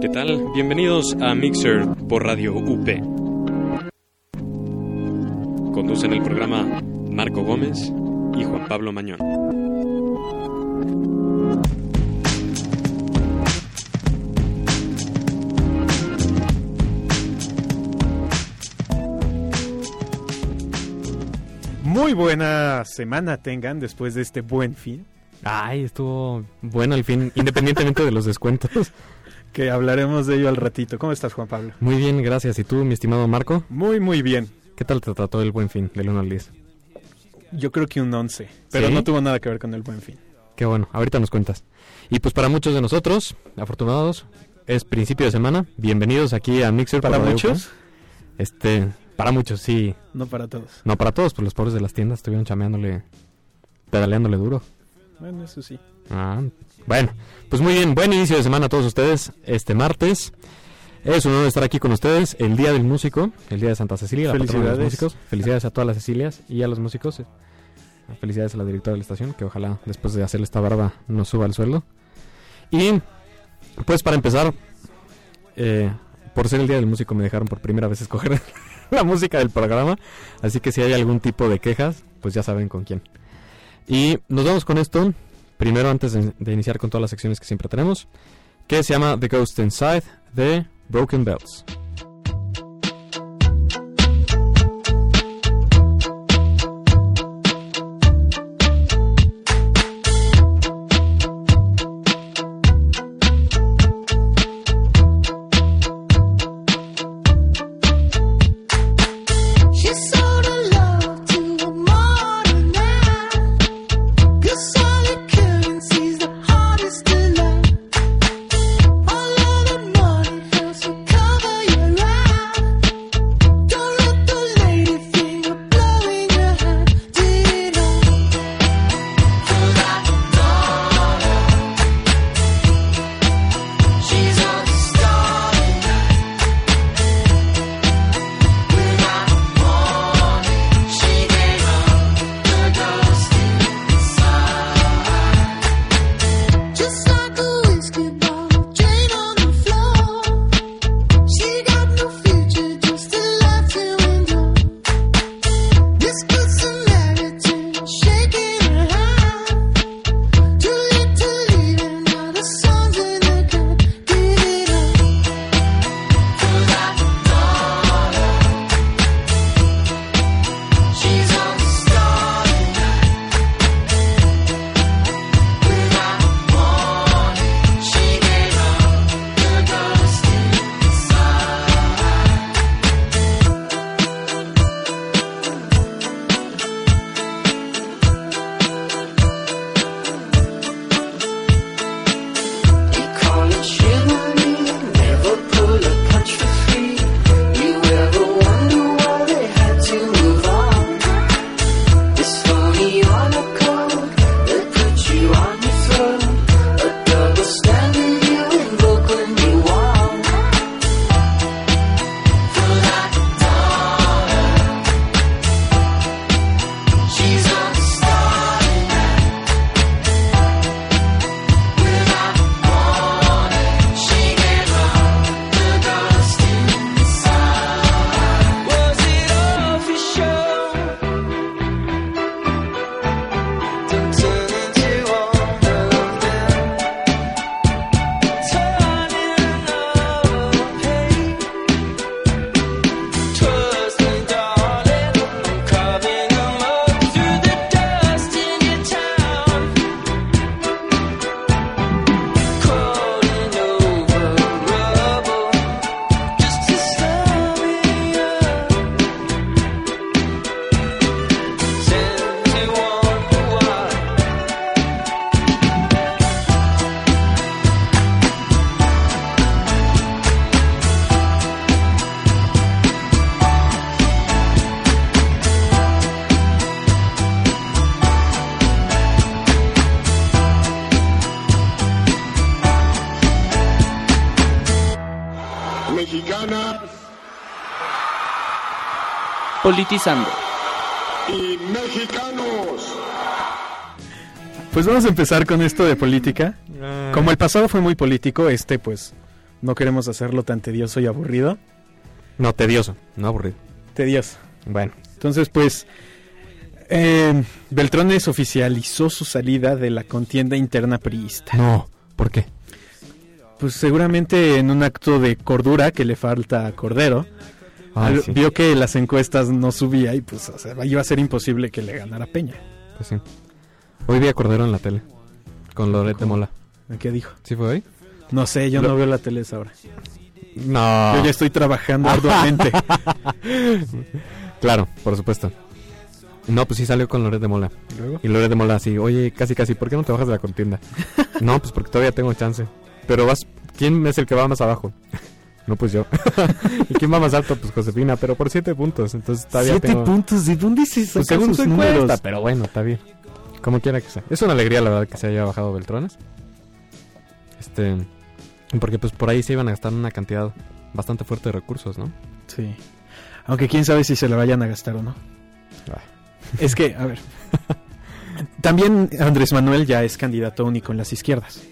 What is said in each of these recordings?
¿Qué tal? Bienvenidos a Mixer por Radio UP. Conducen el programa Marco Gómez y Juan Pablo Mañón. Muy buena semana tengan después de este buen fin. Ay, estuvo bueno el fin, independientemente de los descuentos. Que hablaremos de ello al ratito. ¿Cómo estás, Juan Pablo? Muy bien, gracias. ¿Y tú, mi estimado Marco? Muy, muy bien. ¿Qué tal te trató el buen fin del 1 al 10? Yo creo que un 11, pero ¿Sí? no tuvo nada que ver con el buen fin. Qué bueno, ahorita nos cuentas. Y pues para muchos de nosotros, afortunados, es principio de semana. Bienvenidos aquí a Mixer. ¿Para muchos? Este, para muchos, sí. No para todos. No para todos, pues los pobres de las tiendas estuvieron chameándole, pedaleándole duro. Bueno, eso sí. Ah, bueno, pues muy bien, buen inicio de semana a todos ustedes este martes. Es un honor estar aquí con ustedes el Día del Músico, el Día de Santa Cecilia, la de los Felicidades. músicos. Felicidades a todas las Cecilias y a los músicos. Felicidades a la directora de la estación, que ojalá después de hacerle esta barba nos suba el sueldo. Y pues para empezar, eh, por ser el Día del Músico me dejaron por primera vez escoger la música del programa, así que si hay algún tipo de quejas, pues ya saben con quién. Y nos vamos con esto, primero antes de, iniciar con todas las secciones que siempre tenemos, que se llama The Ghost Inside de Broken Bells. Politizando. y mexicanos. Pues vamos a empezar con esto de política. Como el pasado fue muy político, este pues no queremos hacerlo tan tedioso y aburrido. No, tedioso, no aburrido. Tedioso. Bueno, Entonces, pues, eh, Beltrones oficializó su salida de la contienda interna priista. no, ¿por qué? Pues seguramente en un acto de cordura que le falta a Cordero, Al- sí, vio que las encuestas no subía y pues o sea, iba a ser imposible que le ganara Peña. pues sí. Hoy vi a Cordero en la tele, con Loret de ¿Cómo? Mola. ¿Qué dijo? ¿Sí fue hoy? No sé, yo Lo- no veo la tele a esa hora. No. Yo ya estoy trabajando arduamente. Claro, por supuesto. No, pues sí salió con Loret de Mola. Luego. Y Loret de Mola así, oye, casi casi, ¿por qué no te bajas de la contienda? no, pues porque todavía tengo chance. Pero vas, ¿quién es el que va más abajo? No, pues yo. ¿Y quién va más alto? Pues Josefina, pero por siete puntos. Entonces todavía Siete tengo... puntos, ¿de dónde se Pues según sus su números? pero bueno, está bien. Como quiera que sea. Es una alegría, la verdad, que se haya bajado Beltrones. Este... Porque pues por ahí se iban a gastar una cantidad bastante fuerte de recursos, ¿no? Sí. Aunque quién sabe si se la vayan a gastar o no. Ah. Es que, a ver. También Andrés Manuel ya es candidato único en las izquierdas.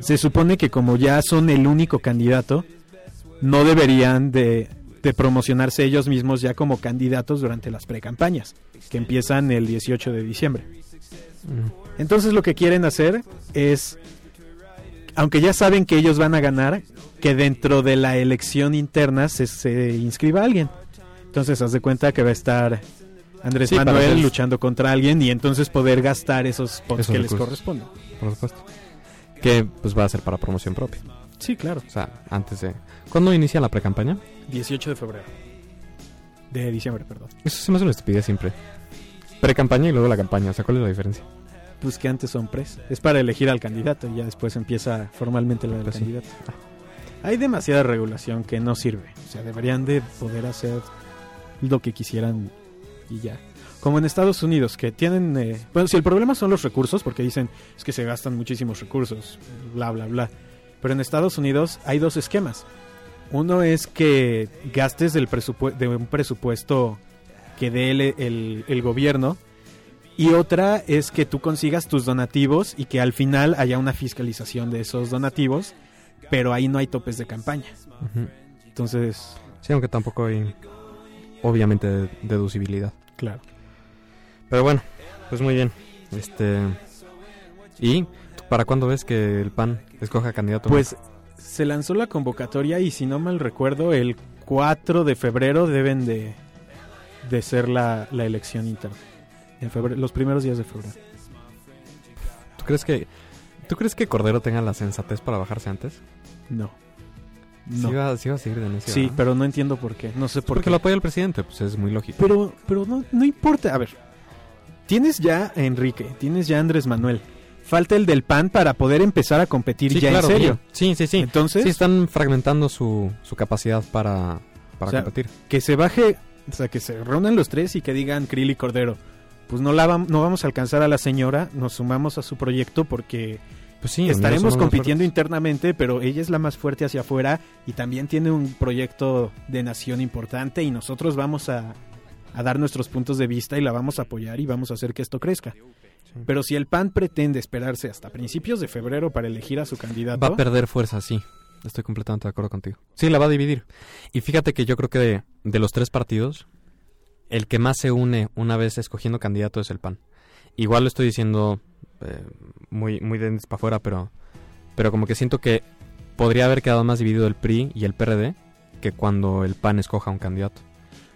Se supone que como ya son el único candidato, no deberían de, de promocionarse ellos mismos ya como candidatos durante las precampañas, que empiezan el 18 de diciembre. Mm. Entonces lo que quieren hacer es, aunque ya saben que ellos van a ganar, que dentro de la elección interna se, se inscriba alguien. Entonces haz de cuenta que va a estar Andrés Sí, Manuel luchando contra alguien y entonces poder gastar esos Esos que les corresponden. Por supuesto. Que pues va a ser para promoción propia. Sí, claro. O sea, antes de... ¿Cuándo inicia la precampaña? 18 de febrero. De diciembre, perdón. Eso se me hace una estupidez siempre. Precampaña y luego la campaña. O sea, ¿cuál es la diferencia? Pues que antes son pres. Es para elegir al candidato y ya después empieza formalmente la del Pues sí. candidato. Hay demasiada regulación que no sirve. O sea, deberían de poder hacer lo que quisieran y ya. Como en Estados Unidos, que tienen... eh, bueno, si el problema son los recursos, porque dicen es que se gastan muchísimos recursos, bla, bla, bla. Pero en Estados Unidos hay dos esquemas. Uno es que gastes del de un presupuesto que dé el, el- el gobierno. Y otra es que tú consigas tus donativos y que al final haya una fiscalización de esos donativos, pero ahí no hay topes de campaña. Entonces, Sí, aunque tampoco hay... Obviamente de- deducibilidad. claro. Pero bueno, pues muy bien. Este... ¿Y para cuándo ves que el PAN escoja candidato? Pues se lanzó la convocatoria y si no mal recuerdo, el 4 de febrero deben de, de ser la, la elección interna. En febrero, los primeros días de febrero. ¿Tú crees que... ¿Tú crees que Cordero tenga la sensatez para bajarse antes? No. Sí No. va, sí va a seguir de necio, Sí, ¿verdad? pero no entiendo por qué. No sé por Porque qué. lo apoya el presidente, pues es muy lógico. Pero, pero no, no importa. A ver, tienes ya a Enrique, tienes ya a Andrés Manuel. Falta el del PAN para poder empezar a competir sí, ya claro, en serio. Sí, sí, sí. Entonces, Sí, están fragmentando su, su capacidad para, para O sea, competir. que se baje, o sea, que se reúnan los tres y que digan Krill y Cordero. Pues no, la vam- no vamos a alcanzar a la señora, nos sumamos a su proyecto porque Pues sí, estaremos compitiendo internamente, pero ella es la más fuerte hacia afuera y también tiene un proyecto de nación importante y nosotros vamos a, a dar nuestros puntos de vista y la vamos a apoyar y vamos a hacer que esto crezca. Pero si el PAN pretende esperarse hasta principios de febrero para elegir a su candidato, Va a perder fuerza, sí. Estoy completamente de acuerdo contigo. Sí, la va a dividir. Y fíjate que yo creo que de, de los tres partidos, el que más se une una vez escogiendo candidato es el PAN. Igual lo estoy diciendo eh, muy, muy de para afuera, pero, pero como que siento que podría haber quedado más dividido el PRI y el PRD que cuando el PAN escoja un candidato.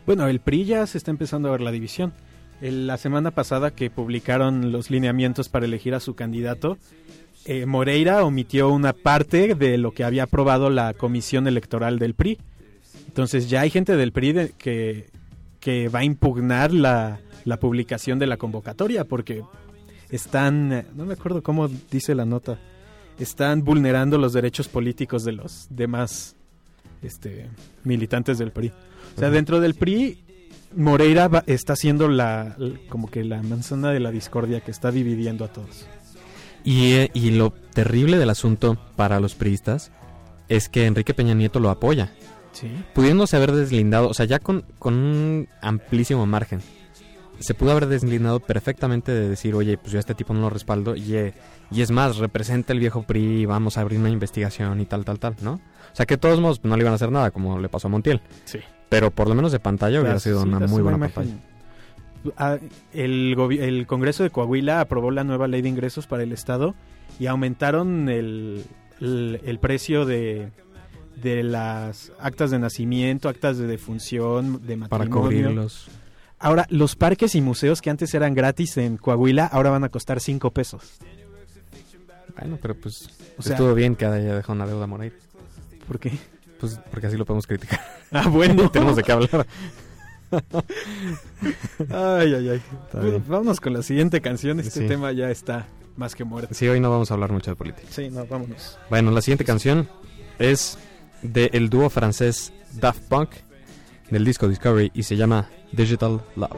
Bueno, el PRI ya se está empezando a ver la división. El- la semana pasada que publicaron los lineamientos para elegir a su candidato, eh, Moreira omitió una parte de lo que había aprobado la comisión electoral del PRI. Entonces ya hay gente del PRI de- que, que va a impugnar la, la publicación de la convocatoria porque están, no me acuerdo cómo dice la nota, están vulnerando los derechos políticos de los demás este, militantes del PRI. O sea, dentro del PRI, Moreira va- está siendo la, como que la manzana de la discordia que está dividiendo a todos. Y, eh, y lo terrible del asunto para los priistas es que Enrique Peña Nieto lo apoya. Sí. pudiéndose haber deslindado, o sea, ya con, con un amplísimo margen se pudo haber deslindado perfectamente de decir, oye, pues yo a este tipo no lo respaldo y, eh, y es más, representa el viejo PRI y vamos a abrir una investigación y tal, tal, tal, ¿no? O sea que de todos modos pues, no le iban a hacer nada, como le pasó a Montiel. Sí. Pero por lo menos de pantalla hubiera sido una muy buena pantalla. Ah, el, el Congreso de Coahuila aprobó la nueva ley de ingresos para el Estado y aumentaron el, el, el precio de, de las actas de nacimiento, actas de defunción, de Para matrimonio. cubrirlos. Ahora, los parques y museos que antes eran gratis en Coahuila, ahora van a costar 5 pesos. Bueno, pero pues O sea, estuvo bien que haya dejado una deuda Moreira. ¿por qué? Pues porque así lo podemos criticar. Ah, bueno. Tenemos de qué hablar. Ay, ay, ay. Vámonos con la siguiente canción. Este Sí. tema ya está más que muerto. Sí, hoy no vamos a hablar mucho de política. Sí, no, vámonos. Bueno, la siguiente canción es del dúo francés Daft Punk del disco Discovery y se llama Digital Love.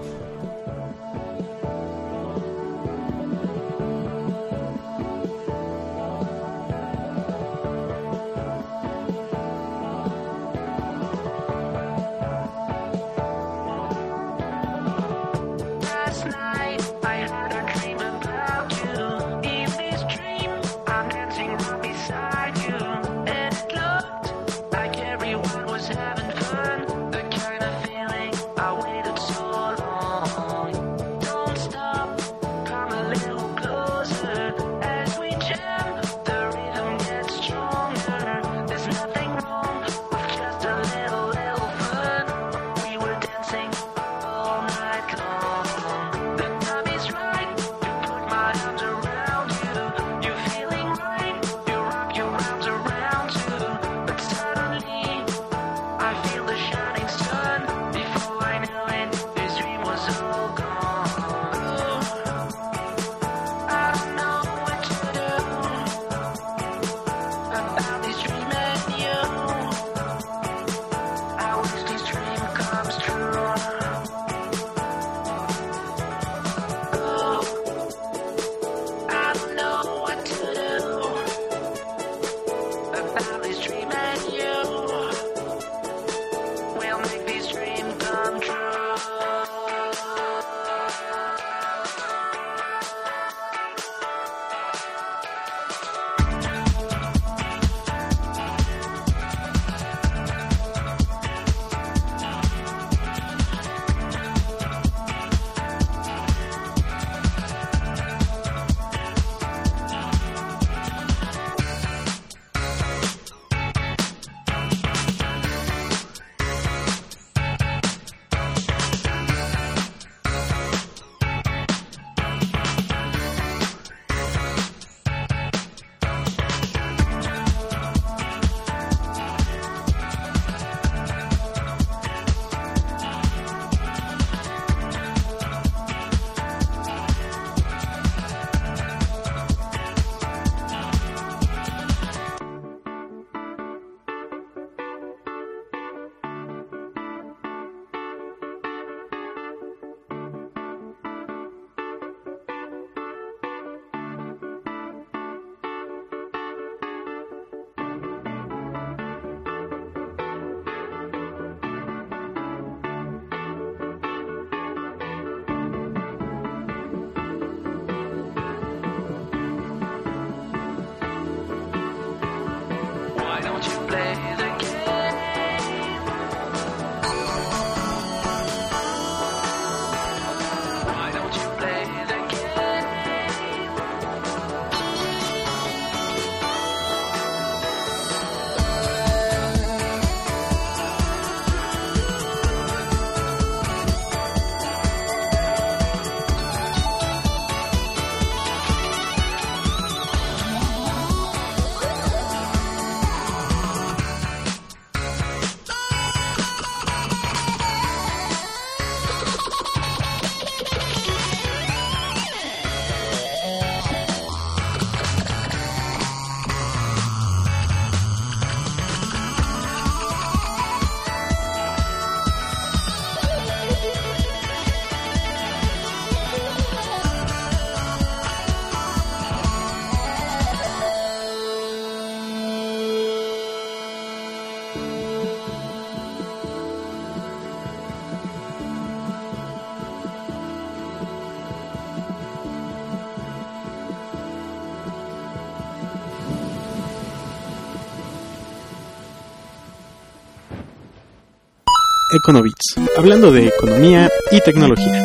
Econovits, hablando de economía y tecnología.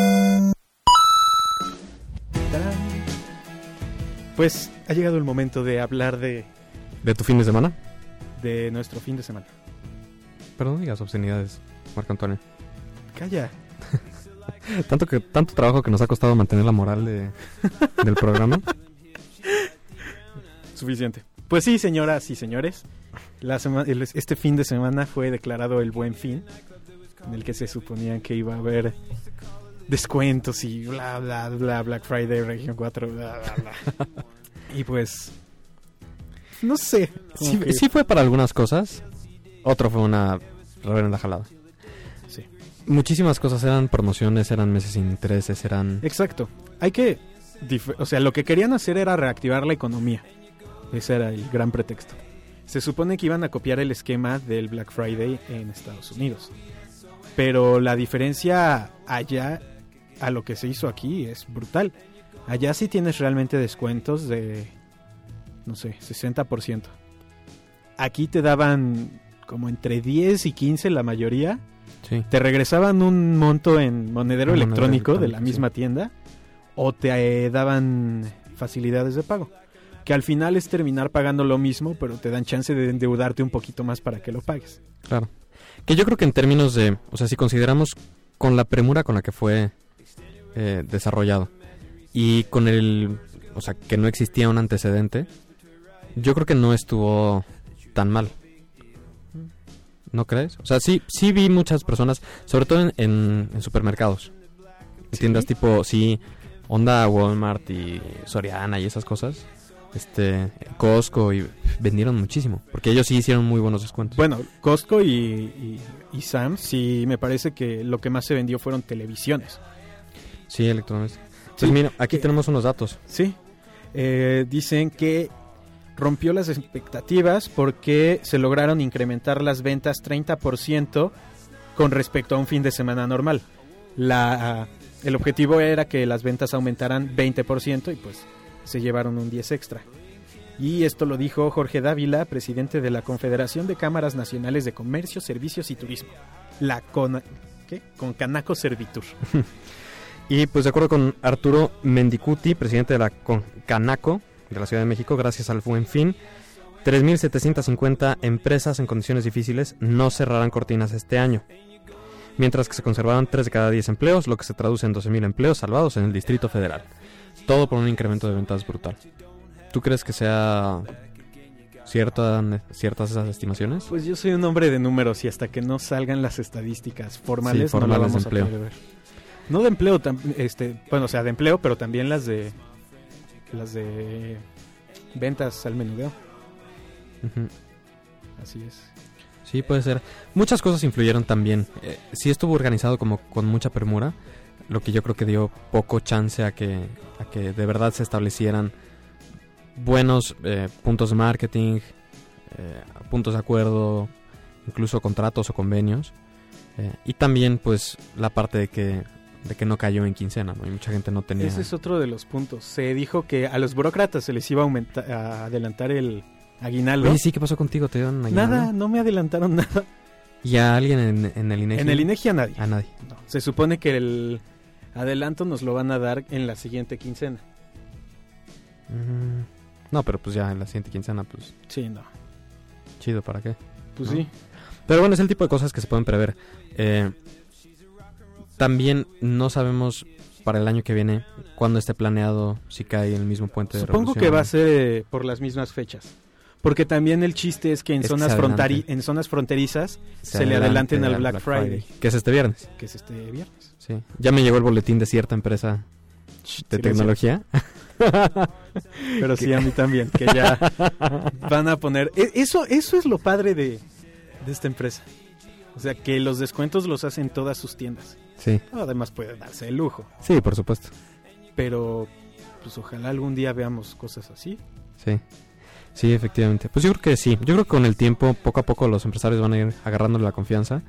Pues ha llegado el momento de hablar de, ¿De tu fin de semana? de nuestro fin de semana. Perdón, digas obscenidades, Marco Antonio. Calla. Tanto, que, tanto trabajo que nos ha costado mantener la moral de, del programa. Suficiente. Pues sí, señoras y señores. La sema- el- este fin de semana fue declarado el buen fin, en el que se suponía que iba a haber descuentos y bla, bla, bla, Black Friday, Región 4, bla, bla, bla. y pues, no sé. Sí, que- sí fue para algunas cosas. Otro fue una reverenda jalada. Sí. Muchísimas cosas eran promociones, eran meses sin intereses, eran... Exacto. Hay que, o sea, lo que querían hacer era reactivar la economía. Ese era el gran pretexto. Se supone que iban a copiar el esquema del Black Friday en Estados Unidos. Pero la diferencia allá a lo que se hizo aquí es brutal. Allá sí tienes realmente descuentos de, no sé, 60%. Aquí te daban como entre 10 y 15 la mayoría. Sí. Te regresaban un monto en monedero electrónico de la misma tienda o te eh, daban facilidades de pago. Que al final es terminar pagando lo mismo, pero te dan chance de endeudarte un poquito más para que lo pagues. Claro. Que yo creo que en términos de, o sea, si consideramos con la premura con la que fue eh, desarrollado y con el, o sea, que no existía un antecedente, yo creo que no estuvo tan mal. ¿No crees? O sea, sí, sí vi muchas personas, sobre todo en, en- en supermercados. En ¿Sí? Tiendas tipo, sí, Honda, Walmart y Soriana y esas cosas. Este, Costco y vendieron muchísimo. Porque ellos sí hicieron muy buenos descuentos. Bueno, Costco y, y, y Sam, sí me parece que lo que más se vendió fueron televisiones. Sí, electrodomésticos. Pues mira, aquí tenemos unos datos. Sí. Eh, dicen que rompió las expectativas porque se lograron incrementar las ventas 30% con respecto a un fin de semana normal. La, el objetivo era que las ventas aumentaran 20% y pues se llevaron un 10 extra. Y esto lo dijo Jorge Dávila, presidente de la Confederación de Cámaras Nacionales de Comercio, Servicios y Turismo. La CONA, ¿qué? Concanaco Servitur. Y pues de acuerdo con Arturo Mendicuti, presidente de la Con- Canaco de la Ciudad de México, gracias al Buen Fin, 3.750 empresas en condiciones difíciles no cerrarán cortinas este año. Mientras que se conservarán 3 de cada 10 empleos, lo que se traduce en 12.000 empleos salvados en el Distrito Federal. Todo por un incremento de ventas brutal. ¿Tú crees que sea cierta, ciertas esas estimaciones? Pues yo soy un hombre de números y hasta que no salgan las estadísticas formales, Sí, no la formales de vamos a empleo. poder ver. No de empleo, este, bueno, o sea, de empleo, pero también las de las de ventas al menudeo. Así es. Sí, puede ser. Muchas cosas influyeron también. Eh, sí estuvo organizado como con mucha premura, lo que yo creo que dio poco chance a que, a que de verdad se establecieran buenos eh, puntos de marketing, eh, puntos de acuerdo, incluso contratos o convenios. Eh, y también pues la parte de que, de que no cayó en quincena, ¿no? Y mucha gente no tenía... Ese es otro de los puntos. Se dijo que a los burócratas se les iba a, aumentar, a adelantar el aguinaldo. Oye, sí, ¿qué pasó contigo? ¿Te dieron aguinaldo? Nada, no me adelantaron nada. ¿Y a alguien en, en el INEGI? En el INEGI a nadie. A nadie. No, Se supone que el adelanto nos lo van a dar en la siguiente quincena. Mm, No, pero pues ya en la siguiente quincena, pues Sí, no. chido, ¿para qué? Pues ¿No? sí. Pero bueno, es el tipo de cosas que se pueden prever. Eh, también no sabemos para el año que viene cuándo esté planeado, si cae el mismo puente de Supongo que va a ser eh, por las mismas fechas. Porque también el chiste es que en, Es que zonas, en zonas fronterizas se le adelanten al Black Friday. Que es este viernes. que es este viernes. Sí. Ya me llegó el boletín de cierta empresa de Silencio. tecnología. Pero sí, a mí también, que ya van a poner... e- Eso, eso es lo padre de, de esta empresa. O sea, que los descuentos los hacen todas sus tiendas. Sí, Además puede darse el lujo. sí, por supuesto. Pero, pues ojalá algún día veamos cosas así. Sí. Sí, efectivamente. Pues yo creo que sí. Yo creo que con el tiempo, poco a poco, los empresarios van a ir agarrándole la confianza.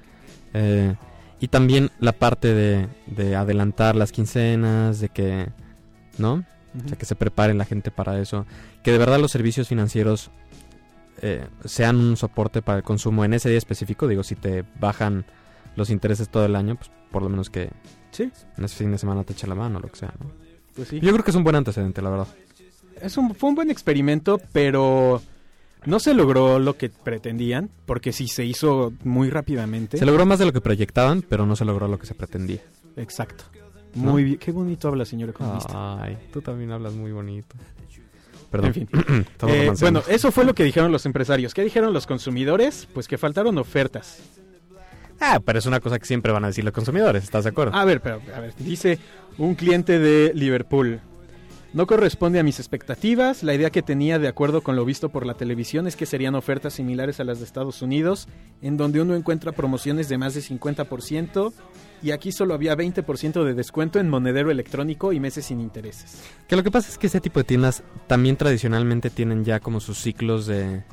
Eh, y también la parte de, de adelantar las quincenas, de que, ¿no? O sea, que se prepare la gente para eso. Que de verdad los servicios financieros eh, sean un soporte para el consumo en ese día específico. Digo, si te bajan los intereses todo el año, pues por lo menos que Sí, en ese fin de semana te eche la mano o lo que sea, ¿no? pues sí. Yo creo que es un buen antecedente, la verdad. Es un, fue un buen experimento, pero no se logró lo que pretendían, porque sí se hizo muy rápidamente. Se logró más de lo que proyectaban, pero no se logró lo que se pretendía. Exacto. ¿No? Muy bien. Qué bonito habla, señor economista. Ay, tú también hablas muy bonito. Perdón. En fin. Eh, bueno, eso fue lo que dijeron los empresarios. ¿Qué dijeron los consumidores? Pues que faltaron ofertas. Ah, pero es una cosa que siempre van a decir los consumidores, ¿estás de acuerdo? A ver, pero, a ver, dice un cliente de Liverpool. No corresponde a mis expectativas. La idea que tenía, de acuerdo con lo visto por la televisión, es que serían ofertas similares a las de Estados Unidos, en donde uno encuentra promociones de más de 50%, y aquí solo había 20% de descuento en monedero electrónico y meses sin intereses. Que lo que pasa es que ese tipo de tiendas también tradicionalmente tienen ya como sus ciclos de,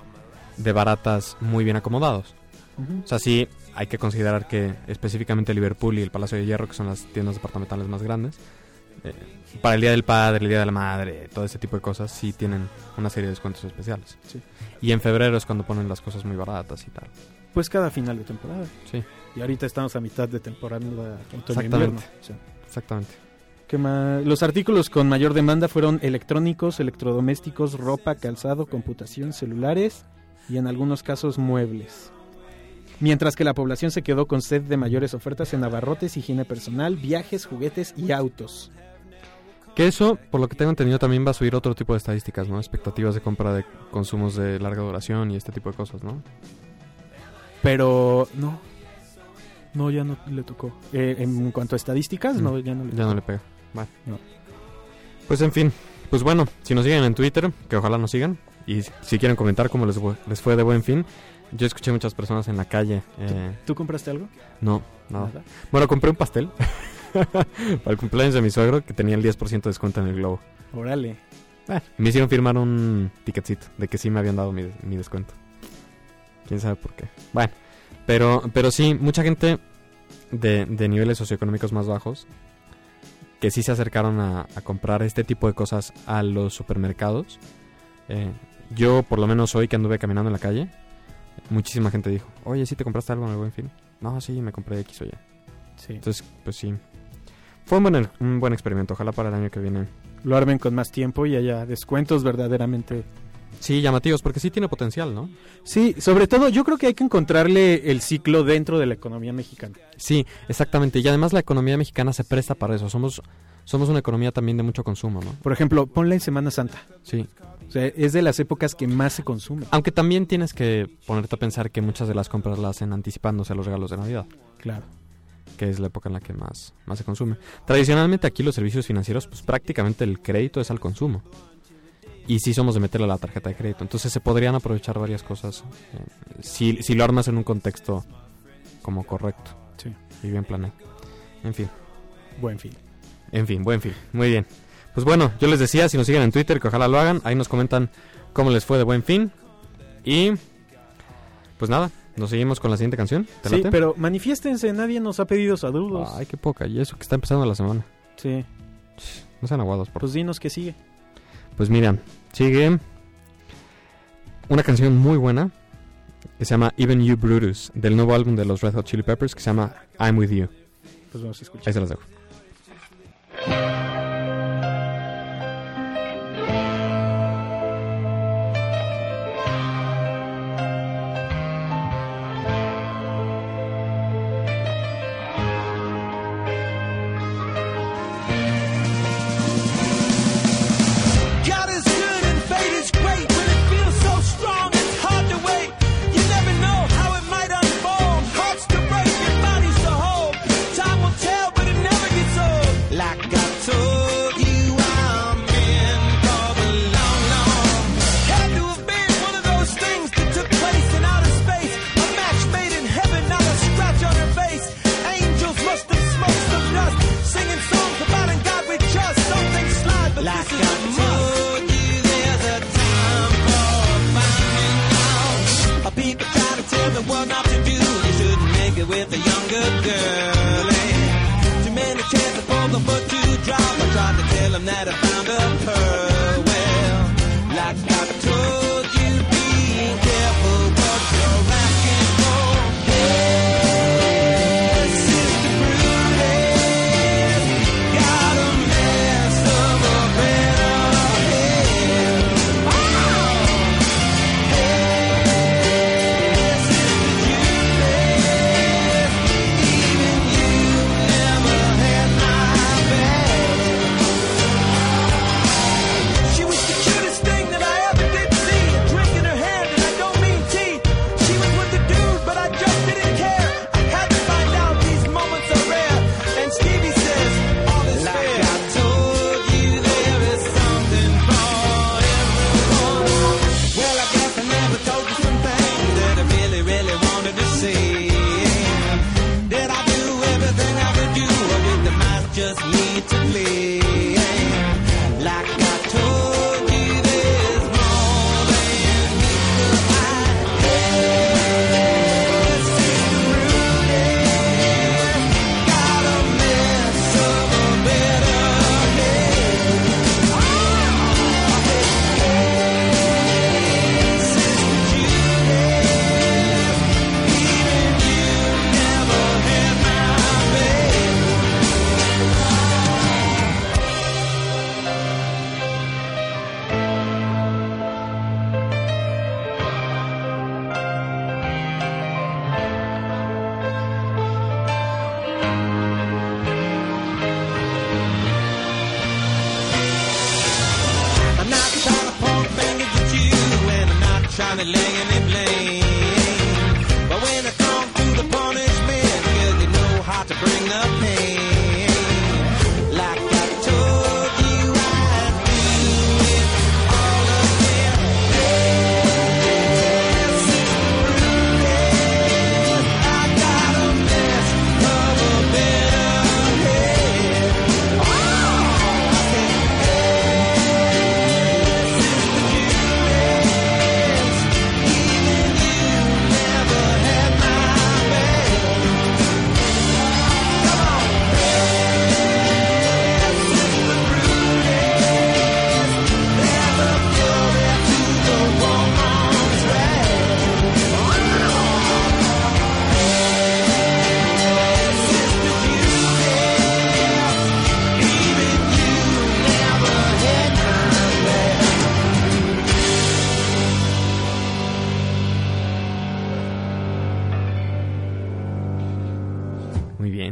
de baratas muy bien acomodados. O sea, sí hay que considerar que específicamente Liverpool y el Palacio de Hierro, que son las tiendas departamentales más grandes, eh, para el Día del Padre, el Día de la Madre, todo ese tipo de cosas, sí tienen una serie de descuentos especiales. Sí. Y en febrero es cuando ponen las cosas muy baratas y tal. Pues cada final de temporada. Sí, Y ahorita estamos a mitad de temporada Exactamente. sea, exactamente. ¿qué más? Los artículos con mayor demanda fueron electrónicos, electrodomésticos, ropa, calzado, computación, celulares y en algunos casos muebles. Mientras que la población se quedó con sed de mayores ofertas en abarrotes, higiene personal, viajes, juguetes y autos. Que eso, por lo que tengo entendido, también va a subir otro tipo de estadísticas, ¿no? Expectativas de compra de consumos de larga duración y este tipo de cosas, ¿no? Pero no. No, ya no le tocó. Eh, en cuanto a estadísticas, no, ya no le Ya no le pega. Vale. No. Pues en fin. Pues bueno, si nos siguen en Twitter, que ojalá nos sigan. Y si quieren comentar cómo les, fue- les fue de buen fin. Yo escuché muchas personas en la calle. eh, ¿Tú compraste algo? no, nada. Nada. Bueno, compré un pastel. para el cumpleaños de mi suegro que tenía el 10% de descuento en el globo. Órale. Me hicieron firmar un ticketcito de que sí me habían dado mi, mi descuento. Quién sabe por qué. Bueno, pero, pero sí, mucha gente de, de niveles socioeconómicos más bajos que sí se acercaron a, a comprar este tipo de cosas a los supermercados. Eh, yo, por lo menos hoy que anduve caminando en la calle, muchísima gente dijo: Oye, ¿sí te compraste algo en el buen fin? No, sí, me compré X o Y. Sí. Entonces, pues sí. Fue un buen, un buen experimento. Ojalá para el año que viene Lo armen con más tiempo y haya descuentos verdaderamente. Sí, llamativos, porque sí tiene potencial, ¿no? Sí, sobre todo yo creo que hay que encontrarle el ciclo dentro de la economía mexicana. Sí, exactamente. Y además la economía mexicana se presta para eso. Somos, somos una economía también de mucho consumo, ¿no? Por ejemplo, ponla en Semana Santa. Sí. O sea, es de las épocas que más se consume. Aunque también tienes que ponerte a pensar que muchas de las compras las hacen anticipándose a los regalos de Navidad, Claro. Que es la época en la que más, más se consume. Tradicionalmente aquí los servicios financieros, pues prácticamente el crédito es al consumo. Y sí somos de meterle a la tarjeta de crédito. Entonces se podrían aprovechar varias cosas eh, si, si lo armas en un contexto como correcto Sí. y bien planeado. En fin. Buen fin. En fin, buen fin. Muy bien. Pues bueno, yo les decía, si nos siguen en Twitter, que ojalá lo hagan. Ahí nos comentan cómo les fue de buen fin. Y pues nada, nos seguimos con la siguiente canción. ¿Te Sí, late? pero manifiéstense, nadie nos ha pedido saludos. Ay, qué poca. Y eso que está empezando la semana. Sí, No sean aguados, por pues dinos que sigue. Pues mira, sigue una canción muy buena que se llama Even You Brutus, del nuevo álbum de los Red Hot Chili Peppers que se llama I'm With You. Pues vamos a escuchar. Ahí se las dejo. just need to live.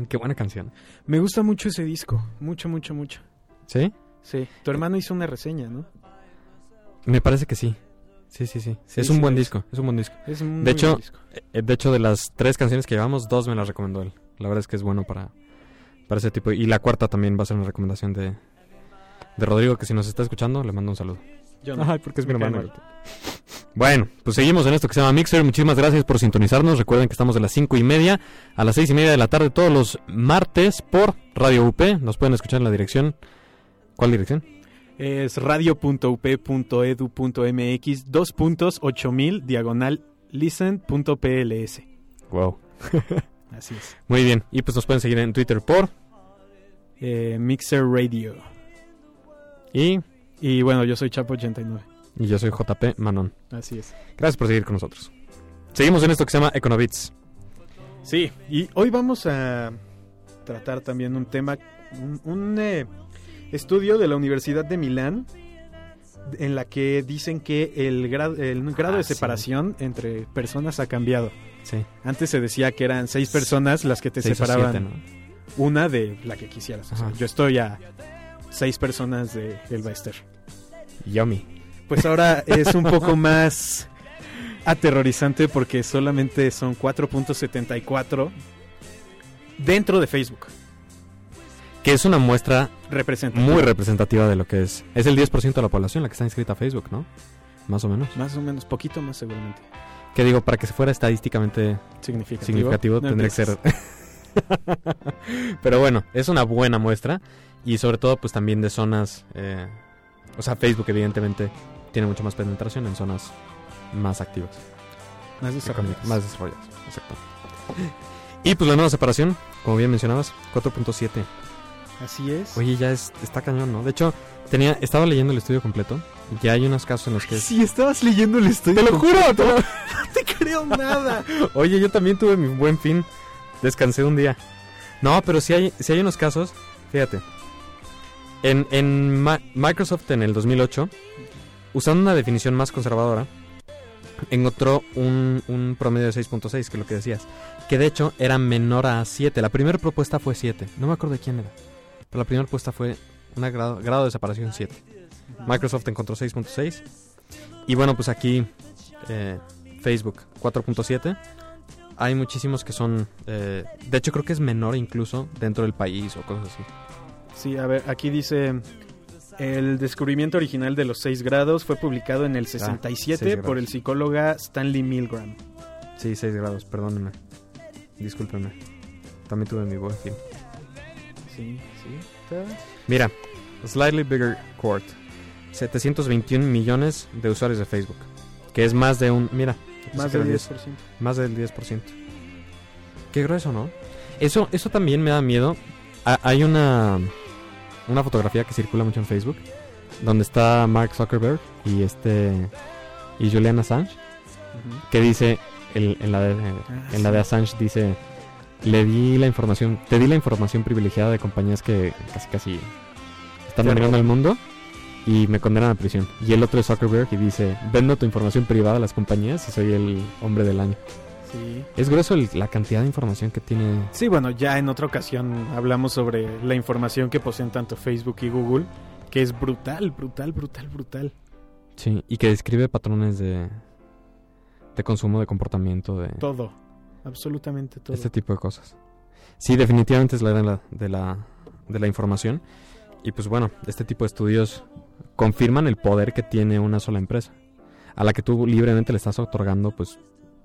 Qué buena canción. Me gusta mucho ese disco. Mucho, mucho, mucho. ¿Sí? Sí. Tu hermano hizo una reseña, ¿no? Me parece que sí. Sí, sí, sí. Sí, es un sí buen disco, es un buen disco. Es un De hecho, buen disco. eh, de hecho de las tres canciones que llevamos, dos me las recomendó él. La verdad es que es bueno para, para ese tipo. Y la cuarta también va a ser una recomendación de, de Rodrigo, que si nos está escuchando, le mando un saludo. Yo no. Ay, porque es mi hermano. mal. Bueno, pues seguimos en esto que se llama Mixer. Muchísimas gracias por sintonizarnos. Recuerden que estamos de las cinco y media a las seis y media de la tarde todos los martes por Radio UP. Nos pueden escuchar en la dirección. ¿Cuál dirección? Es radio.up.edu.mx, dos puntos, ocho mil, diagonal, listen.pls. Wow. Así es. Muy bien. Y pues nos pueden seguir en Twitter por. Eh, Mixer Radio. Y, Y bueno, yo soy Chapo89. y yo soy JP Manon. Así es. Gracias por seguir con nosotros. Seguimos en esto que se llama Econovits. Sí, y hoy vamos a tratar también un tema, un, un, eh, estudio de la Universidad de Milán, en la que dicen que el, gra- el grado Ah, de sí. separación entre personas ha cambiado. Sí. Antes se decía que eran seis personas las que te Seis separaban siete, ¿no? una de la que quisieras. O sea, Ajá. yo estoy a seis personas de El Baester. Yummy. Pues ahora es un poco más aterrorizante porque solamente son 4.74 dentro de Facebook. Que es una muestra muy representativa de lo que es. Es el 10% de la población la que está inscrita a Facebook, ¿no? Más o menos. Más o menos, poquito más seguramente. Que digo, para que se fuera estadísticamente Significativo. significativo No tendría que ser... Pero bueno, es una buena muestra. Y sobre todo, pues también de zonas... eh, o sea, Facebook evidentemente tiene mucho más penetración en zonas más activas. Más desarrolladas. Más desarrolladas, exacto. Y pues la nueva separación, como bien mencionabas, 4.7. Así es. Oye, ya es, está cañón, ¿no? De hecho, tenía, estaba leyendo el estudio completo. Ya hay unos casos en los que es... Si estabas leyendo el estudio. ¡Te lo juro! te lo- No te creo nada. Oye, yo también tuve mi buen fin. Descansé un día. No, pero sí hay, sí hay unos casos. Fíjate. En, en Microsoft en el 2008, usando una definición más conservadora, encontró un, un promedio de 6.6, que es lo que decías. Que de hecho era menor a 7. La primera propuesta fue 7. No me acuerdo de quién era. Pero la primera propuesta fue un grado, grado de separación 7. Microsoft encontró 6.6. Y bueno, pues aquí eh, Facebook 4.7. Hay muchísimos que son... eh, de hecho creo que es menor incluso dentro del país o cosas así. Sí, a ver, aquí dice... El descubrimiento original de los 6 grados fue publicado en el seis 67 grados. por el psicóloga Stanley Milgram. Sí, 6 grados, perdónenme. Discúlpenme. También tuve mi buen fin. Sí, sí. Mira, Slightly Bigger Court. 721 millones de usuarios de Facebook. Que es más de un... Mira. Más del que 10%. es Más del 10%. Qué grueso, ¿no? Eso, eso también me da miedo. Ha- hay una, una fotografía que circula mucho en Facebook. Donde está Mark Zuckerberg y este... Y Julian Assange. Que dice el- en, la de, Ah, en la de Assange dice le di la información te di la información privilegiada de compañías que casi casi están dominando el mundo y me condenan a prisión y el otro es Zuckerberg y dice vendo tu información privada a las compañías y soy el hombre del año Sí. es grueso el- la cantidad de información que tiene Sí, bueno, ya en otra ocasión hablamos sobre la información que poseen tanto Facebook y Google, que es brutal, brutal, brutal, brutal. sí y que describe patrones de de consumo, de comportamiento, de Todo. Absolutamente todo. este tipo de cosas. Sí, definitivamente es la era de la, de la, de la información. Y pues bueno, este tipo de estudios confirman el poder que tiene una sola empresa, a la que tú libremente le estás otorgando pues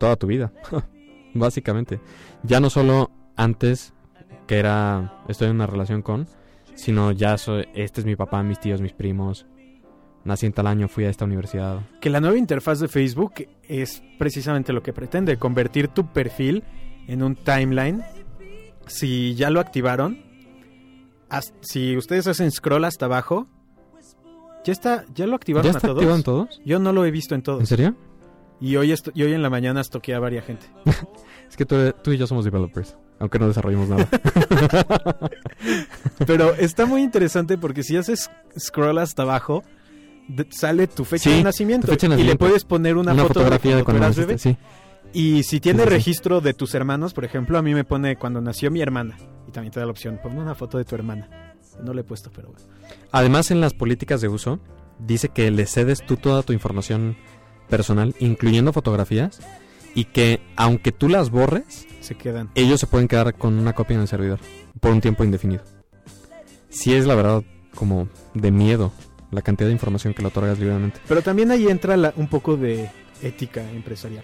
toda tu vida, básicamente. Ya no solo antes que era estoy en una relación con, sino ya soy, este es mi papá, mis tíos, mis primos. Nací en tal año, fui a esta universidad. Que la nueva interfaz de Facebook es precisamente lo que pretende, convertir tu perfil en un timeline. Si ya lo activaron, si ustedes hacen scroll hasta abajo, ya está, ya lo activaron ¿Ya a está todos. activado en todos? Yo no lo he visto en ¿En todos. serio? Y hoy, esto- y hoy en la mañana estoqué a varias gente. Es que tú, tú y yo somos developers, aunque no desarrollemos nada. Pero está muy interesante porque si haces scroll hasta abajo, de- sale tu fecha Sí, de nacimiento. fecha de Y le puedes poner una, Una foto fotografía de cuando eras naciste, bebé. sí. Y si tiene sí. registro de tus hermanos, por ejemplo, a mí me pone cuando nació mi hermana. Y también te da la opción, ponme una foto de tu hermana. No le he puesto, pero bueno. Además, en las políticas de uso, dice que le cedes tú toda tu información personal, incluyendo fotografías, y que aunque tú las borres, Se quedan. ellos se pueden quedar con una copia en el servidor por un tiempo indefinido. Sí es la verdad como de miedo la cantidad de información que le otorgas libremente. Pero también ahí entra la- un poco de ética empresarial.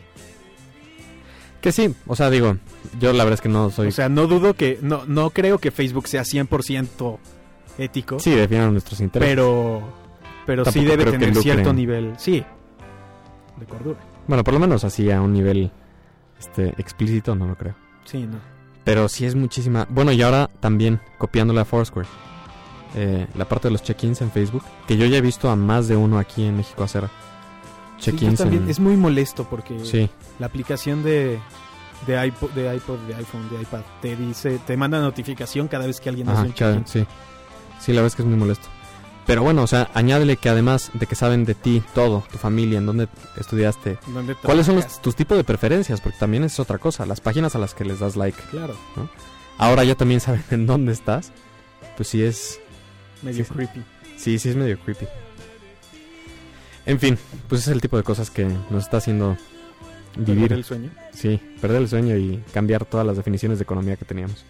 Que sí, o sea, digo, yo la verdad es que no soy... O sea, no dudo que, no, no creo que Facebook sea 100% ético. sí, defienden nuestros intereses. pero, pero sí debe tener cierto nivel, sí, de cordura. Bueno, por lo menos así a un nivel este explícito no lo creo. Sí, no. Pero sí es muchísima. Bueno, y ahora también copiándole a Foursquare. eh, la parte de los check-ins en Facebook. Que yo ya he visto a más de uno aquí en México hacer Sí, check-ins. también. en- Es muy molesto porque Sí, la aplicación de, de, iPod, de iPod, de iPhone, de iPad, te dice, te manda notificación cada vez que alguien hace ajá, un cada- check-in. sí. Sí, la verdad es que es muy molesto. Pero bueno, o sea, añádele que además de que saben de ti todo, tu familia, en dónde estudiaste, ¿Dónde cuáles son los- tus tipos de preferencias, porque también es otra cosa, las páginas a las que les das like. Claro, Ahora ya también saben en dónde estás. Pues sí es medio Sí, creepy. Sí, sí es medio creepy. En fin, pues es el tipo de cosas que nos está haciendo Perder vivir. el sueño. Sí, perder el sueño y cambiar todas las definiciones de economía que teníamos,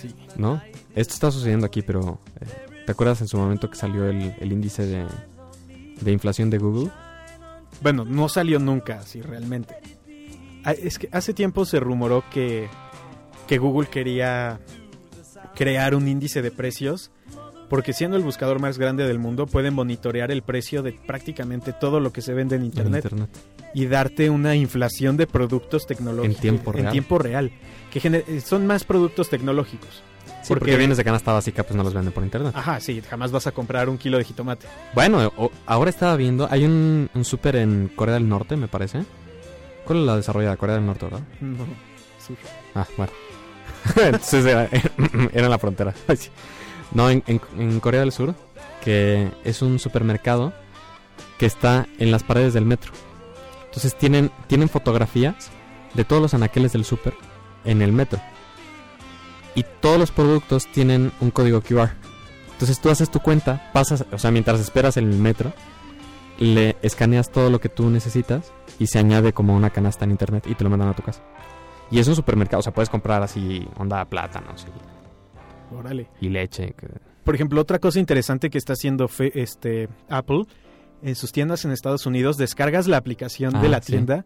Sí. ¿no? Esto está sucediendo aquí, pero eh, ¿te acuerdas en su momento que salió el, índice de, inflación de Google? Bueno, no salió nunca así realmente. Ah, Es que hace tiempo se rumoró que Google quería crear un índice de precios porque siendo el buscador más grande del mundo pueden monitorear el precio de prácticamente todo lo que se vende en En internet y darte una inflación de productos tecnológicos En tiempo real. en tiempo real, que gener- son más productos tecnológicos. Sí, porque, Porque- vienes de canasta básica, pues no los venden por internet. Ajá, sí, jamás vas a comprar un kilo de jitomate. Bueno, o- ahora estaba viendo, hay un, un súper en Corea del Norte, me parece. ¿Cuál es la desarrollada? Corea del Norte, ¿verdad? No, sí. Ah, bueno. Entonces era, era en la frontera. No, en, en- Corea del Sur, que es un supermercado que está en las paredes del metro. Entonces tienen, tienen fotografías de todos los anaqueles del super en el metro. Y todos los productos tienen un código QR. Entonces tú haces tu cuenta, pasas, o sea, mientras esperas en el metro, le escaneas todo lo que tú necesitas y se añade como una canasta en internet y te lo mandan a tu casa. Y es un supermercado, o sea, puedes comprar así onda plátanos Órale. y, leche. Por ejemplo, otra cosa interesante que está haciendo fe- este Apple en sus tiendas en Estados Unidos, descargas la aplicación Ah, de la sí. tienda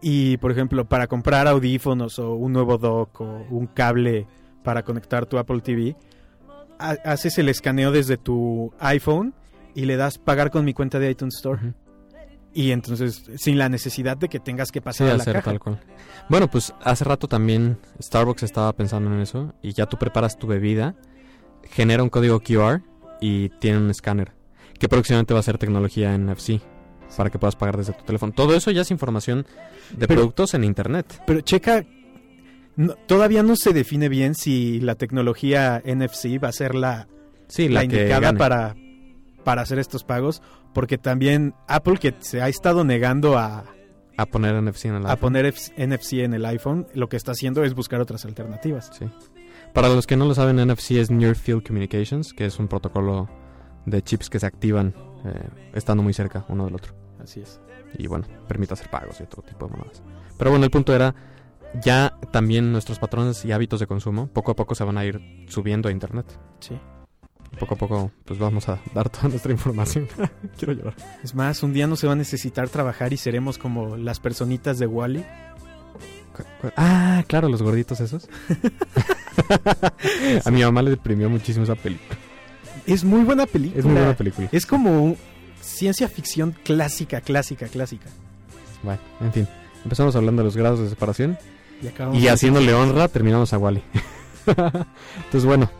y, por ejemplo, para comprar audífonos o un nuevo dock o un cable para conectar tu Apple TV, ha- haces el escaneo desde tu iPhone y le das pagar con mi cuenta de iTunes Store. Y entonces, sin la necesidad de que tengas que Sí, pasar a la hacer caja. tal cual. Bueno, pues hace rato también Starbucks estaba pensando en eso y ya tú preparas tu bebida, genera un código QR y tiene un escáner que próximamente va a ser tecnología NFC para que puedas pagar desde tu teléfono. Todo eso ya es información de Pero- productos en internet. Pero checa, no- todavía no se define bien si la tecnología NFC va a ser la, Sí, la, indicada gane. para, para hacer estos pagos, porque también Apple que se ha estado negando a, a poner NFC en el a iPhone. poner F- NFC en el iPhone, lo que está haciendo es buscar otras alternativas. Sí. Para los que no lo saben, NFC es Near Field Communications, que es un protocolo de chips que se activan eh, estando muy cerca uno del otro. Así es. y bueno, permite hacer pagos y todo tipo de mamadas. Pero bueno, el punto era, ya también nuestros patrones y hábitos de consumo poco a poco se van a ir subiendo a internet. Sí. Poco a poco pues vamos a dar toda nuestra información. Quiero llorar. Es más, un día no se va a necesitar trabajar y seremos como las personitas de Wally. Ah, claro, los gorditos esos. a mi mamá le deprimió muchísimo esa película. Es muy buena película. Es muy buena película. Es como ciencia ficción clásica, clásica, clásica. Bueno, en fin. Empezamos hablando de los grados de separación Y, y haciéndole honra terminamos a Wally. Entonces bueno,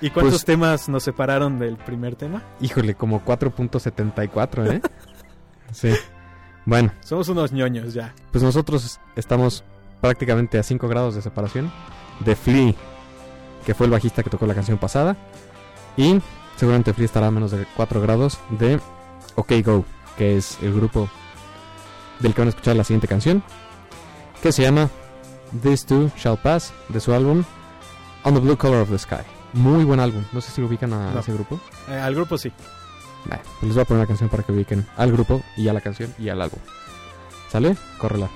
¿Y cuántos pues- temas nos separaron del primer tema? híjole, como 4.74, ¿eh? sí. Bueno, Somos unos ñoños ya. pues nosotros estamos prácticamente a 5 grados de separación de Flea, que fue el bajista que tocó la canción pasada. Y seguramente Flea estará a menos de 4 grados de OK Go, que es el grupo del que van a escuchar la siguiente canción, que se llama This Too Shall Pass, de su álbum On the Blue Color of the Sky. Muy buen álbum, no sé si lo ubican a No. ese grupo. Eh, al grupo sí. Nah, pues les voy a poner una canción para que ubiquen al grupo y a la canción y al álbum. ¿Sale? Córrela.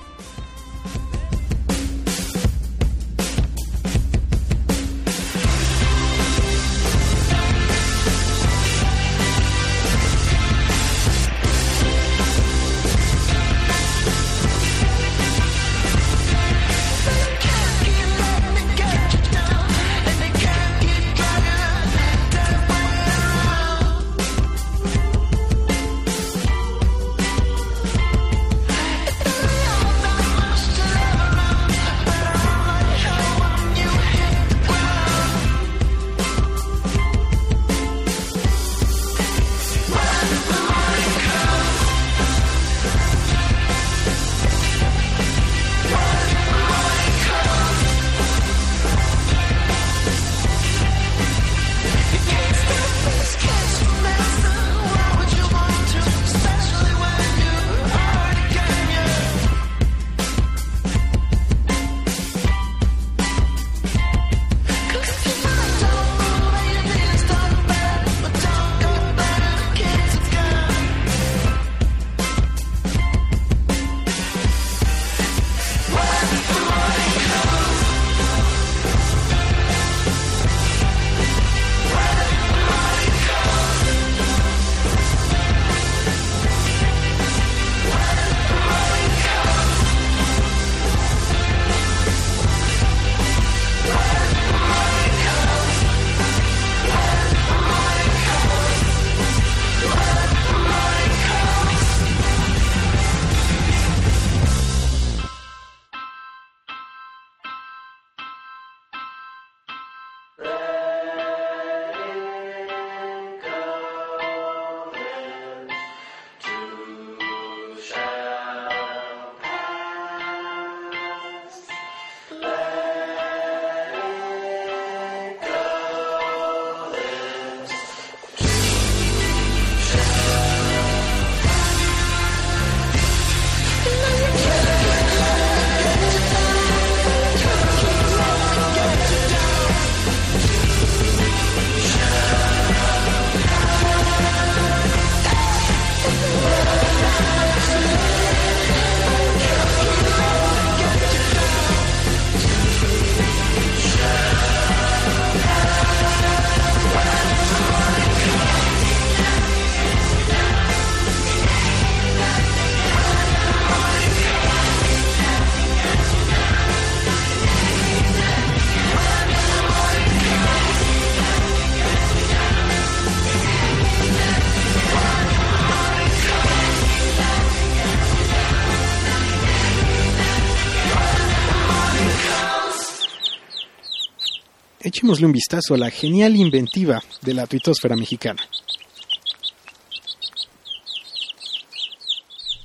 Echémosle un vistazo a la genial inventiva de la tuitosfera mexicana.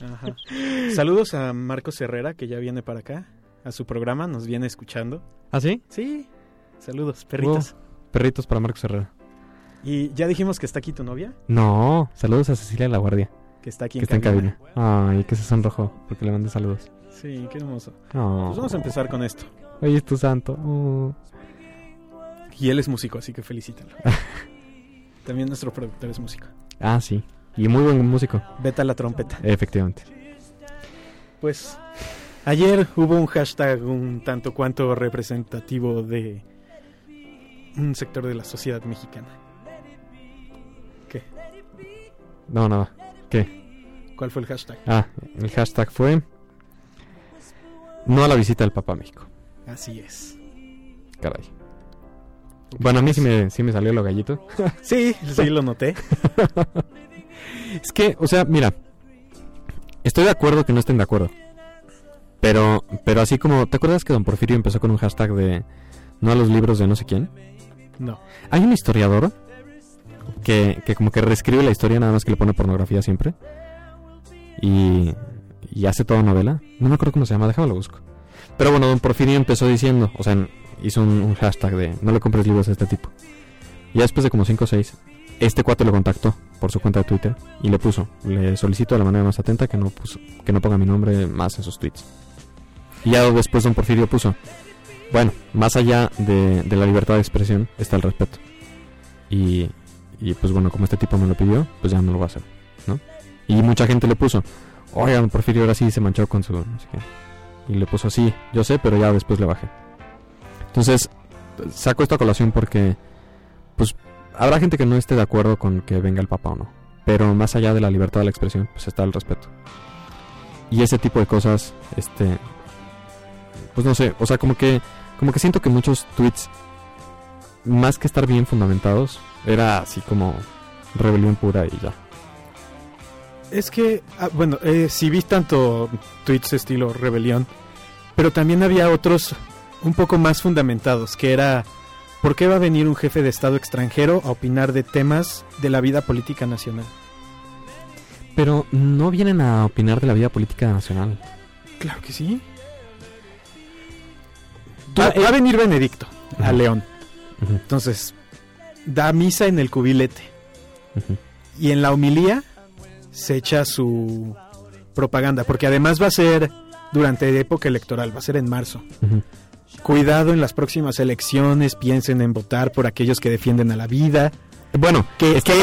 Ajá. Saludos a Marcos Herrera, que ya viene para acá, a su programa, nos viene escuchando. ¿Ah, sí? Sí, saludos, perritos. Perritos para Marcos Herrera. Y ya dijimos que está aquí tu novia, No, saludos a Cecilia La Guardia, que está aquí que está en cabina. Ay, que se sonrojó porque le mandé saludos. Sí, qué hermoso. Oh. Pues vamos a empezar con esto. Hoy es tu santo. Oh. Y él es músico, así que felicítalo. También nuestro productor es músico. Ah, sí. Y muy buen músico, Vete a la trompeta. efectivamente. Pues ayer hubo un hashtag un tanto cuanto representativo de un sector de la sociedad mexicana. ¿Qué? No, nada. ¿Qué? ¿Cuál fue el hashtag? Ah, el hashtag fue... No a la visita del Papa a México. Así es. Caray. Bueno, a mí sí me, sí me salió lo gallito. Sí, sí lo noté. Es que, o sea, mira, estoy de acuerdo que no estén de acuerdo. Pero, pero así como, ¿te acuerdas que Don Porfirio empezó con un hashtag de no a los libros de no sé quién? No. Hay un historiador que, que como que reescribe la historia nada más que le pone pornografía siempre. Y, y hace toda novela. No me acuerdo cómo se llama, déjame lo busco. Pero bueno, Don Porfirio empezó diciendo, o sea, hizo un, hashtag de no le compres libros a este tipo. Y después de como 5 o 6, este cuate lo contactó por su cuenta de Twitter y le puso, le solicito de la manera más atenta que no, puso- que no ponga mi nombre más en sus tweets. Y ya después Don Porfirio puso, bueno, más allá de, de la libertad de expresión está el respeto. Y, y pues bueno, como este tipo me lo pidió, pues ya no lo voy a hacer, ¿no? Y mucha gente le puso, oiga, Don Porfirio ahora sí se manchó con su... no sé qué". Y le puso, sí, yo sé, pero ya después le bajé. Entonces, saco esto a colación porque, pues, habrá gente que no esté de acuerdo con que venga el Papa o no. Pero más allá de la libertad de la expresión, pues está el respeto. Y ese tipo de cosas, este, pues no sé, o sea, como que, como que siento que muchos tweets, más que estar bien fundamentados, era así como rebelión pura y ya. Es que, ah, bueno, eh, sí vi tanto tweets estilo rebelión, pero también había otros un poco más fundamentados, que era, ¿por qué va a venir un jefe de Estado extranjero a opinar de temas de la vida política nacional? Pero no vienen a opinar de la vida política nacional. Claro que sí. Ah, Va, va a venir Benedicto a. León, entonces da misa en el cubilete y en la homilía se echa su propaganda, porque además va a ser durante época electoral, va a ser en marzo. Cuidado en las próximas elecciones, piensen en votar por aquellos que defienden a la vida. Bueno, Que, es, que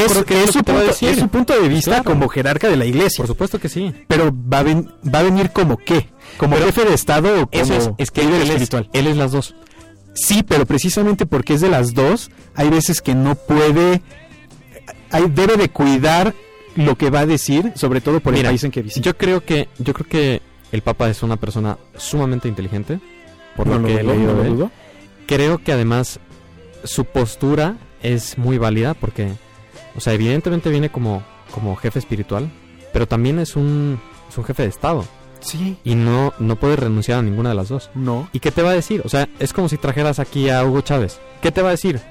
su punto, decir. es su punto de vista Claro. como jerarca de la iglesia. Por supuesto que sí. Pero va a, ven- va a venir como qué? ¿Como Pero jefe de Estado o como Eso es, es que líder él es, espiritual? él es las dos. Sí, pero precisamente porque es de las dos, hay veces que no puede, hay, debe de cuidar lo que va a decir, sobre todo por Mira, el país en que visita. Yo creo que yo creo que el Papa es una persona sumamente inteligente, por No lo que he leído no lo de él. dudo. Creo que además su postura es muy válida porque, o sea, evidentemente viene como, como jefe espiritual, pero también es un, es un jefe de Estado Sí, y no, no puede renunciar a ninguna de las dos. no. ¿Y qué te va a decir? O sea, es como si trajeras aquí a Hugo Chávez. ¿Qué te va a decir?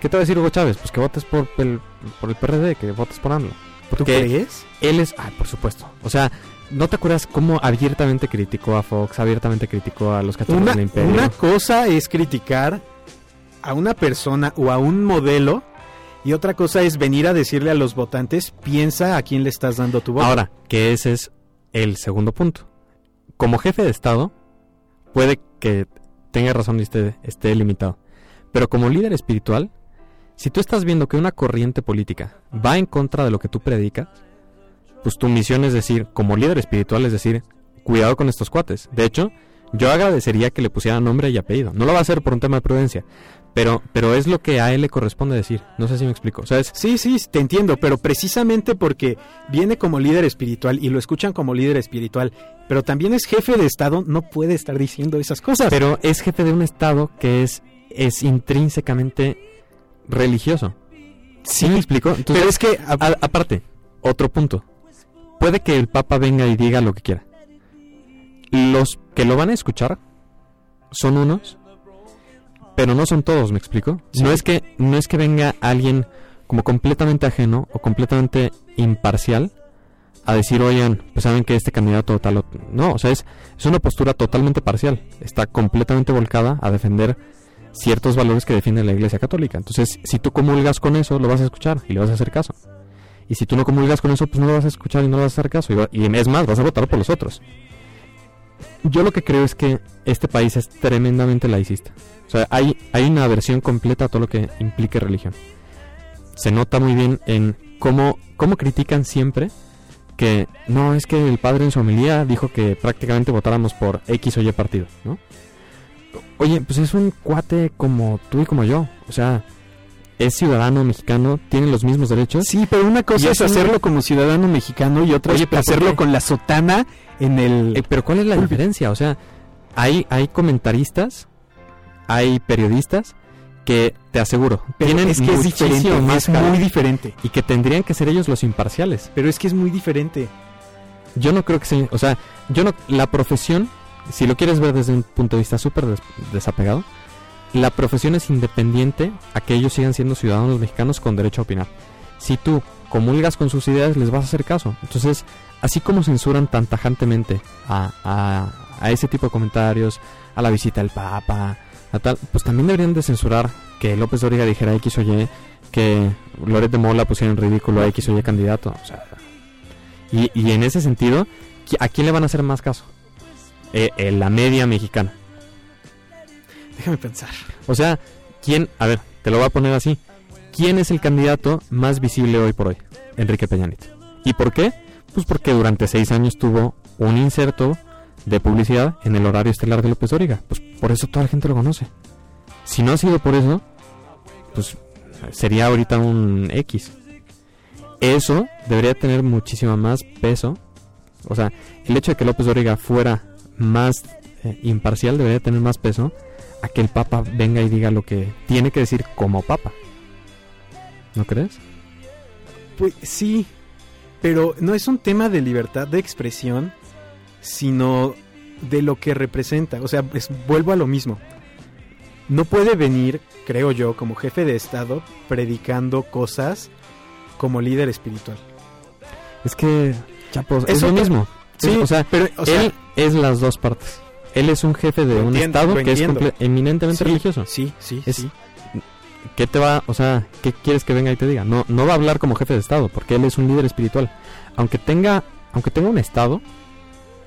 ¿Qué te va a decir Hugo Chávez? Pues que votes por el, por el PRD, que votes por AMLO. ¿Tú crees? él es... Ah, por supuesto. O sea, ¿no te acuerdas cómo abiertamente criticó a Fox, abiertamente criticó a los Una, del imperio? una cosa es criticar a una persona o a un modelo y otra cosa es venir a decirle a los votantes, piensa a quién le estás dando tu voto. Ahora, que ese es el segundo punto. Como jefe de Estado, puede que tenga razón y esté, esté limitado. Pero como líder espiritual, si tú estás viendo que una corriente política va en contra de lo que tú predicas, pues tu misión es decir, como líder espiritual, es decir, cuidado con estos cuates. De hecho, yo agradecería que le pusieran nombre y apellido. No lo va a hacer por un tema de prudencia, pero, pero es lo que a él le corresponde decir. No sé si me explico. O sea, es, Sí, sí, te entiendo, pero precisamente porque viene como líder espiritual y lo escuchan como líder espiritual, pero también es jefe de Estado, no puede estar diciendo esas cosas. Pero es jefe de un estado que es, es intrínsecamente religioso. ¿Sí me explico? Entonces, pero es que, a- a- aparte, otro punto. Puede que el Papa venga y diga lo que quiera. Los que lo van a escuchar son unos, pero no son todos, ¿me explico? Sí. No es que no es que venga alguien como completamente ajeno o completamente imparcial a decir, oigan, pues saben que este candidato tal o... No, o sea, es, es una postura totalmente parcial. Está completamente volcada a defender ciertos valores que defiende la Iglesia Católica. Entonces, si tú comulgas con eso, lo vas a escuchar y le vas a hacer caso. Y si tú no comulgas con eso, pues no lo vas a escuchar y no le vas a hacer caso. Y es más, vas a votar por los otros. Yo lo que creo es que este país es tremendamente laicista. O sea, hay, hay una aversión completa a todo lo que implique religión. Se nota muy bien en cómo, cómo critican siempre que no, es que el padre en su homilía dijo que prácticamente votáramos por X o Y partido, ¿no? Oye, pues es un cuate como tú y como yo. O sea, es ciudadano mexicano, tiene los mismos derechos. Sí, pero una cosa es es un- hacerlo como ciudadano mexicano y otra Oye, es pero ¿por hacerlo con la sotana en el... Eh, pero ¿cuál es la diferencia? O sea, hay, hay comentaristas, hay periodistas que, te aseguro, pero tienen es que es muchísimo diferente, más es jale muy diferente. y que tendrían que ser ellos los imparciales. Pero es que es muy diferente. Yo no creo que sea, o sea, yo no, la profesión, si lo quieres ver desde un punto de vista súper des- desapegado, la profesión es independiente a que ellos sigan siendo ciudadanos mexicanos con derecho a opinar. Si tú comulgas con sus ideas, les vas a hacer caso. Entonces, así como censuran tan tajantemente a, a, ese tipo de comentarios, a la visita del Papa, a tal, pues también deberían de censurar que López Dóriga dijera X o Y, que Loret de Mola pusiera en ridículo a X o Y candidato. O sea, y, y en ese sentido, ¿qui- ¿a quién le van a hacer más caso? Eh, eh, la media mexicana. Déjame pensar. O sea, ¿quién? A ver, te lo voy a poner así. ¿Quién es el candidato más visible hoy por hoy? Enrique Peña. ¿Y por qué? Pues porque durante seis años tuvo un inserto de publicidad en el horario estelar de López Dóriga. Pues por eso toda la gente lo conoce. Si no ha sido por eso, pues sería ahorita un X. Eso debería tener muchísimo más peso. O sea, el hecho de que López Dóriga fuera más eh, imparcial debería tener más peso a que el Papa venga y diga lo que tiene que decir como Papa. ¿No crees? Pues sí, pero no es un tema de libertad de expresión, sino de lo que representa. O sea, es- vuelvo a lo mismo. No puede venir, creo yo, como jefe de Estado, predicando cosas como líder espiritual. Es que, chapos, es lo mismo. Sí, Es- o sea, pero, o sea, él es las dos partes. Él es un jefe de Lo un entiendo, estado que es entiendo. eminentemente Sí, religioso. Sí, sí, Es- sí. ¿Qué te va, o sea, qué quieres que venga y te diga? No, no va a hablar como jefe de estado, porque él es un líder espiritual. Aunque tenga, aunque tenga un estado,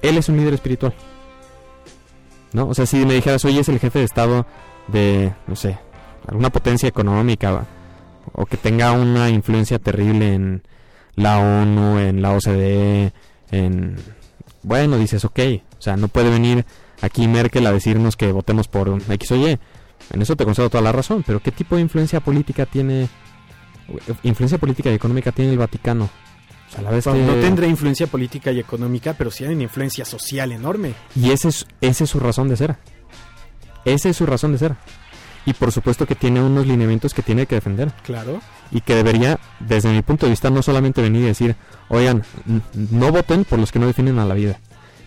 él es un líder espiritual. ¿No? O sea, si me dijeras, oye, es el jefe de estado de, no sé, alguna potencia económica, o que tenga una influencia terrible en la ONU, en la OCDE, en... Bueno, dices, ok, o sea, no puede venir aquí Merkel a decirnos que votemos por un X o Y. En eso te concedo toda la razón, pero ¿qué tipo de influencia política tiene, influencia política y económica tiene el Vaticano? O sea, la vez que... No tendrá influencia política y económica, pero sí hay una influencia social enorme. Y esa es, esa es su razón de ser. Esa es su razón de ser. Y por supuesto que tiene unos lineamientos que tiene que defender. Claro. Y que debería, desde mi punto de vista, no solamente venir y decir, oigan, no voten por los que no definen a la vida.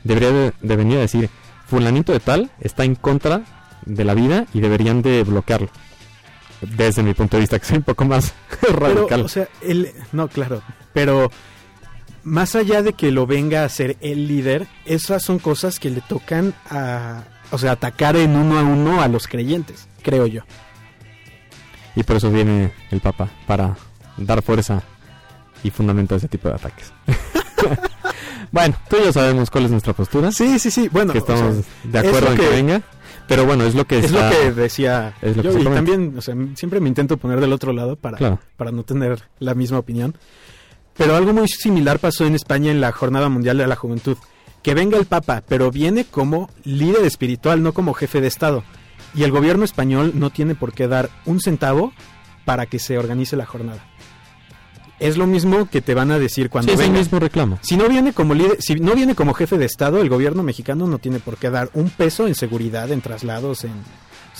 Debería de, de venir a decir, fulanito de tal está en contra de la vida y deberían de bloquearlo. Desde mi punto de vista, que soy un poco más radical. Pero, o sea, él, no, claro, pero más allá de que lo venga a ser el líder, esas son cosas que le tocan a, o sea, atacar en uno a uno a los creyentes, creo yo. Y por eso viene el Papa, para dar fuerza y fundamento a ese tipo de ataques. bueno, tú y yo sabemos cuál es nuestra postura. Sí, sí, sí, bueno, que o estamos sea, de acuerdo en que, que- venga. Pero bueno, es lo que es está- lo que decía es lo que yo y también, o sea, siempre me intento poner del otro lado para, Claro. para no tener la misma opinión. Pero algo muy similar pasó en España en la Jornada Mundial de la Juventud. Que venga el Papa, pero viene como líder espiritual, no como jefe de Estado. Y el gobierno español no tiene por qué dar un centavo para que se organice la jornada. Es lo mismo que te van a decir cuando Sí, es el mismo reclamo. Si no viene como líder, si no viene como jefe de estado, el gobierno mexicano no tiene por qué dar un peso en seguridad, en traslados, en,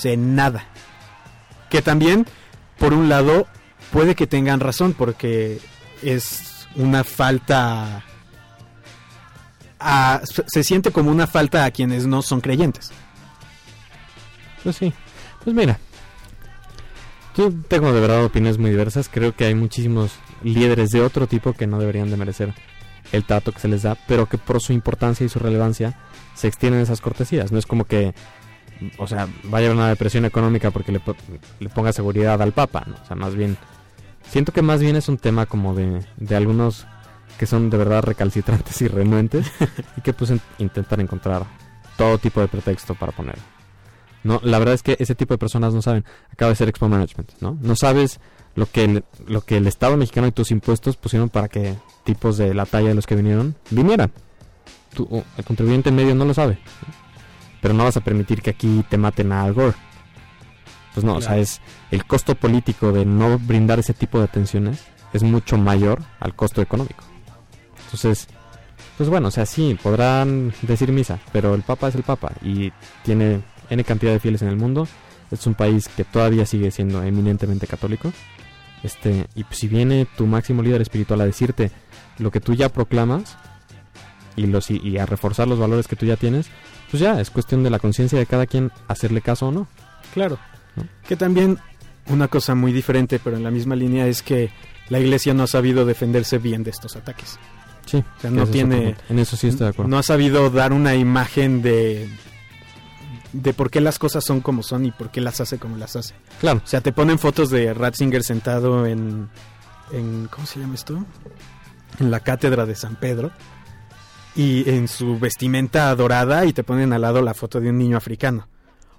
en nada. Que también, por un lado, puede que tengan razón porque es una falta a- se siente como una falta a quienes no son creyentes. Pues sí. Pues mira. Yo tengo de verdad opiniones muy diversas. Creo que hay muchísimos líderes de otro tipo que no deberían de merecer el trato que se les da, pero que por su importancia y su relevancia se extienden esas cortesías. No es como que, o sea, vaya a haber una depresión económica porque le, po- le ponga seguridad al Papa, ¿no? O sea, más bien, siento que más bien es un tema como de, de algunos que son de verdad recalcitrantes y renuentes y que pues en- intentan encontrar todo tipo de pretexto para poner. No, la verdad es que ese tipo de personas no saben. Acaba de ser Expo Management, ¿no? No sabes lo que el, lo que el Estado mexicano y tus impuestos pusieron para que tipos de la talla de los que vinieron vinieran. Tú, o el contribuyente en medio no lo sabe. Pero no vas a permitir que aquí te maten a Al Gore. Pues no, o sea, Claro. es el costo político de no brindar ese tipo de atenciones es mucho mayor al costo económico. Entonces, pues bueno, o sea, sí, podrán decir misa, pero el Papa es el Papa y tiene N cantidad de fieles en el mundo. Es un país que todavía sigue siendo eminentemente católico. Este, y si viene tu máximo líder espiritual a decirte lo que tú ya proclamas y, los, y, y a reforzar los valores que tú ya tienes, pues ya es cuestión de la conciencia de cada quien hacerle caso o no. Claro. ¿No? Que también una cosa muy diferente, pero en la misma línea, es que la iglesia no ha sabido defenderse bien de estos ataques. Sí, O sea, no tiene... En eso sí estoy de acuerdo. No ha sabido dar una imagen de de por qué las cosas son como son y por qué las hace como las hace. Claro. O sea, te ponen fotos de Ratzinger sentado en, en ¿cómo se llama esto? En la cátedra de San Pedro y en su vestimenta dorada y te ponen al lado la foto de un niño africano.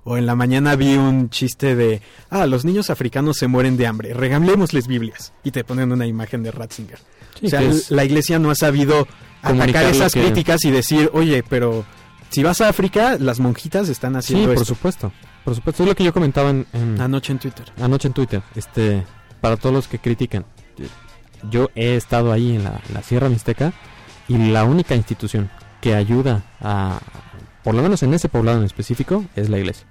O en la mañana vi un chiste de, ah, los niños africanos se mueren de hambre, regalémosles Biblias. Y te ponen una imagen de Ratzinger. Sí, o sea, la iglesia no ha sabido atacar esas que- críticas y decir, oye, pero si vas a África, las monjitas están Sí, haciendo por esto. supuesto. Por supuesto, es lo que yo comentaba en, en- Anoche en Twitter. anoche en Twitter. Este, para todos los que critican, yo he estado ahí en la, la Sierra Mixteca y la única institución que ayuda a, por lo menos en ese poblado en específico, es la iglesia.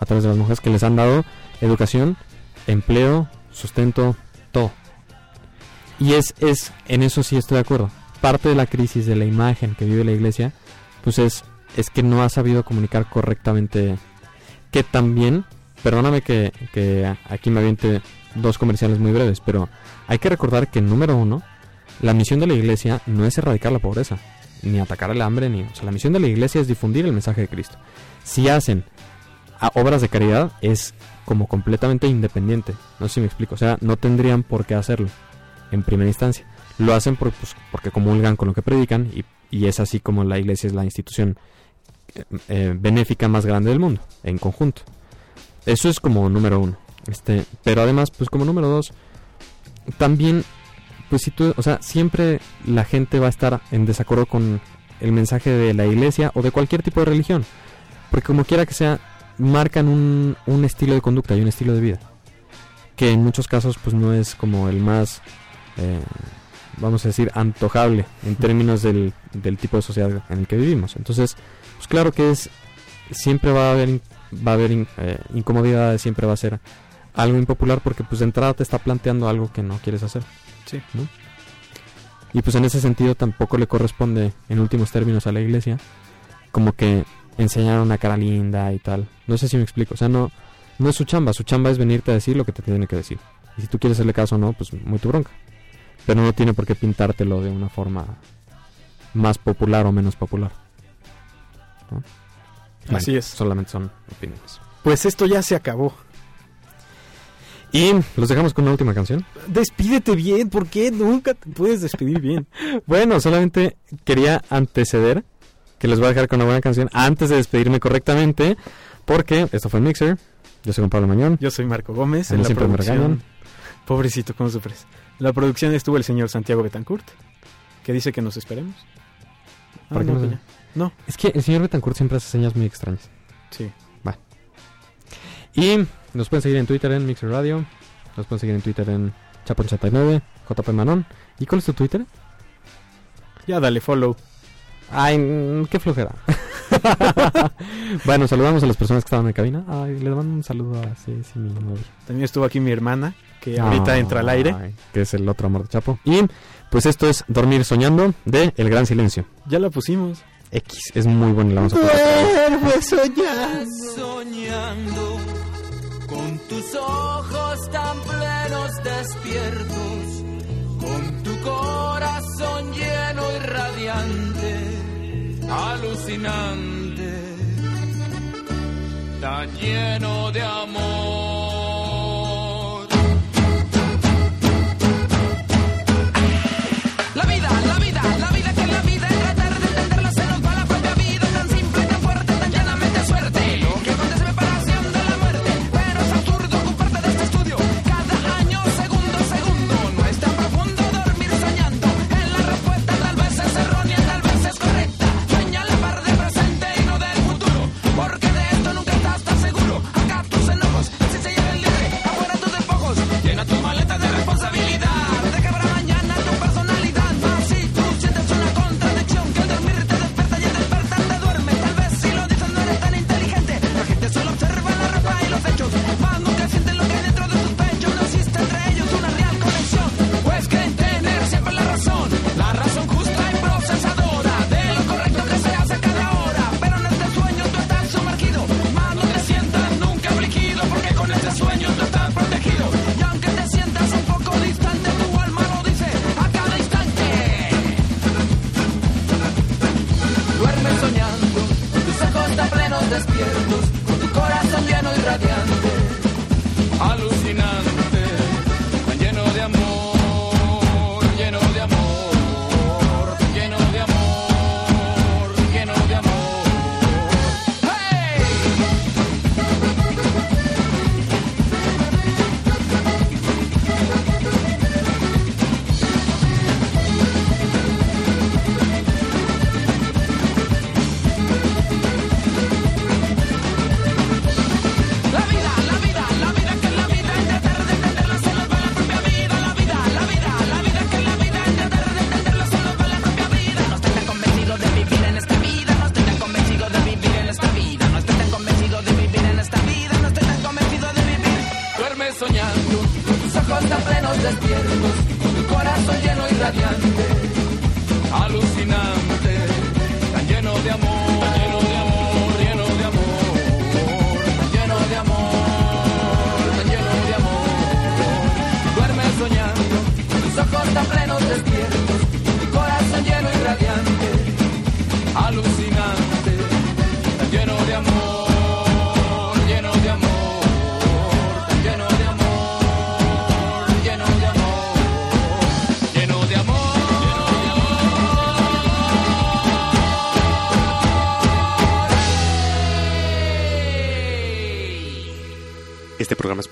A través de las mujeres que les han dado educación, empleo, sustento, todo. Y es, es, en eso sí estoy de acuerdo. Parte de la crisis de la imagen que vive la iglesia, pues es, es que no ha sabido comunicar correctamente que también, perdóname que, que aquí me aviente dos comerciales muy breves, pero hay que recordar que número uno, la misión de la iglesia no es erradicar la pobreza, ni atacar el hambre, ni, o sea, la misión de la iglesia es difundir el mensaje de Cristo. Si hacen obras de caridad es como completamente independiente, no sé si me explico, o sea, no tendrían por qué hacerlo en primera instancia. Lo hacen por- pues, porque comulgan con lo que predican y, y es así como la iglesia es la institución eh, benéfica más grande del mundo, en conjunto. Eso es como número uno. Este, pero además, pues como número dos, también, pues si tú, o sea, siempre la gente va a estar en desacuerdo con el mensaje de la iglesia o de cualquier tipo de religión. Porque como quiera que sea, marcan un, un estilo de conducta y un estilo de vida. Que en muchos casos, pues no es como el más, eh, vamos a decir, antojable en términos del, del tipo de sociedad en el que vivimos. Entonces, pues claro que es, siempre va a haber, va a haber in- eh, incomodidades, siempre va a ser algo impopular porque pues de entrada te está planteando algo que no quieres hacer. Sí. ¿no? Y pues en ese sentido tampoco le corresponde en últimos términos a la iglesia como que enseñar una cara linda y tal. No sé si me explico, o sea, no no es su chamba, su chamba es venirte a decir lo que te tiene que decir. Y si tú quieres hacerle caso o no, pues muy tu bronca. Pero no tiene por qué pintártelo de una forma más popular o menos popular. ¿No? Así es. Solamente son opiniones. Pues esto ya se acabó. Y los dejamos con una última canción. Despídete bien, ¿por qué nunca te puedes despedir bien? Bueno, solamente quería anteceder que les voy a dejar con una buena canción antes de despedirme correctamente, porque esto fue Mixer. Yo soy Juan Pablo Mañón. Yo soy Marco Gómez. A mí En la siempre me producción. Pobrecito, ¿cómo sufres? La producción estuvo el señor Santiago Betancourt, que dice que nos esperemos. Ah, ¿Para qué no. No, Es que el señor Betancourt siempre hace señas muy extrañas. sí. Y nos pueden seguir en Twitter en Mixer Radio. Nos pueden seguir en Twitter en Chapo89, JP Manon. ¿Y cuál es tu Twitter? Ya dale follow. Ay, mm, qué flojera. bueno, saludamos a las personas que estaban en cabina. Ay, le mando un saludo a Ceci, mi novia. También estuvo aquí mi hermana, que ahorita entra al aire. Ay, Que es el otro amor de Chapo. Y pues esto es Dormir Soñando de El Gran Silencio. Ya la pusimos. X, es muy bueno y la vamos a poner. Duerme soñando, soñando, con tus ojos tan plenos despiertos, con tu corazón lleno y radiante, alucinante, tan lleno de amor.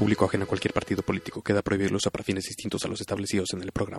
público ajena a cualquier partido político. Queda prohibirlo para fines distintos a los establecidos en el programa.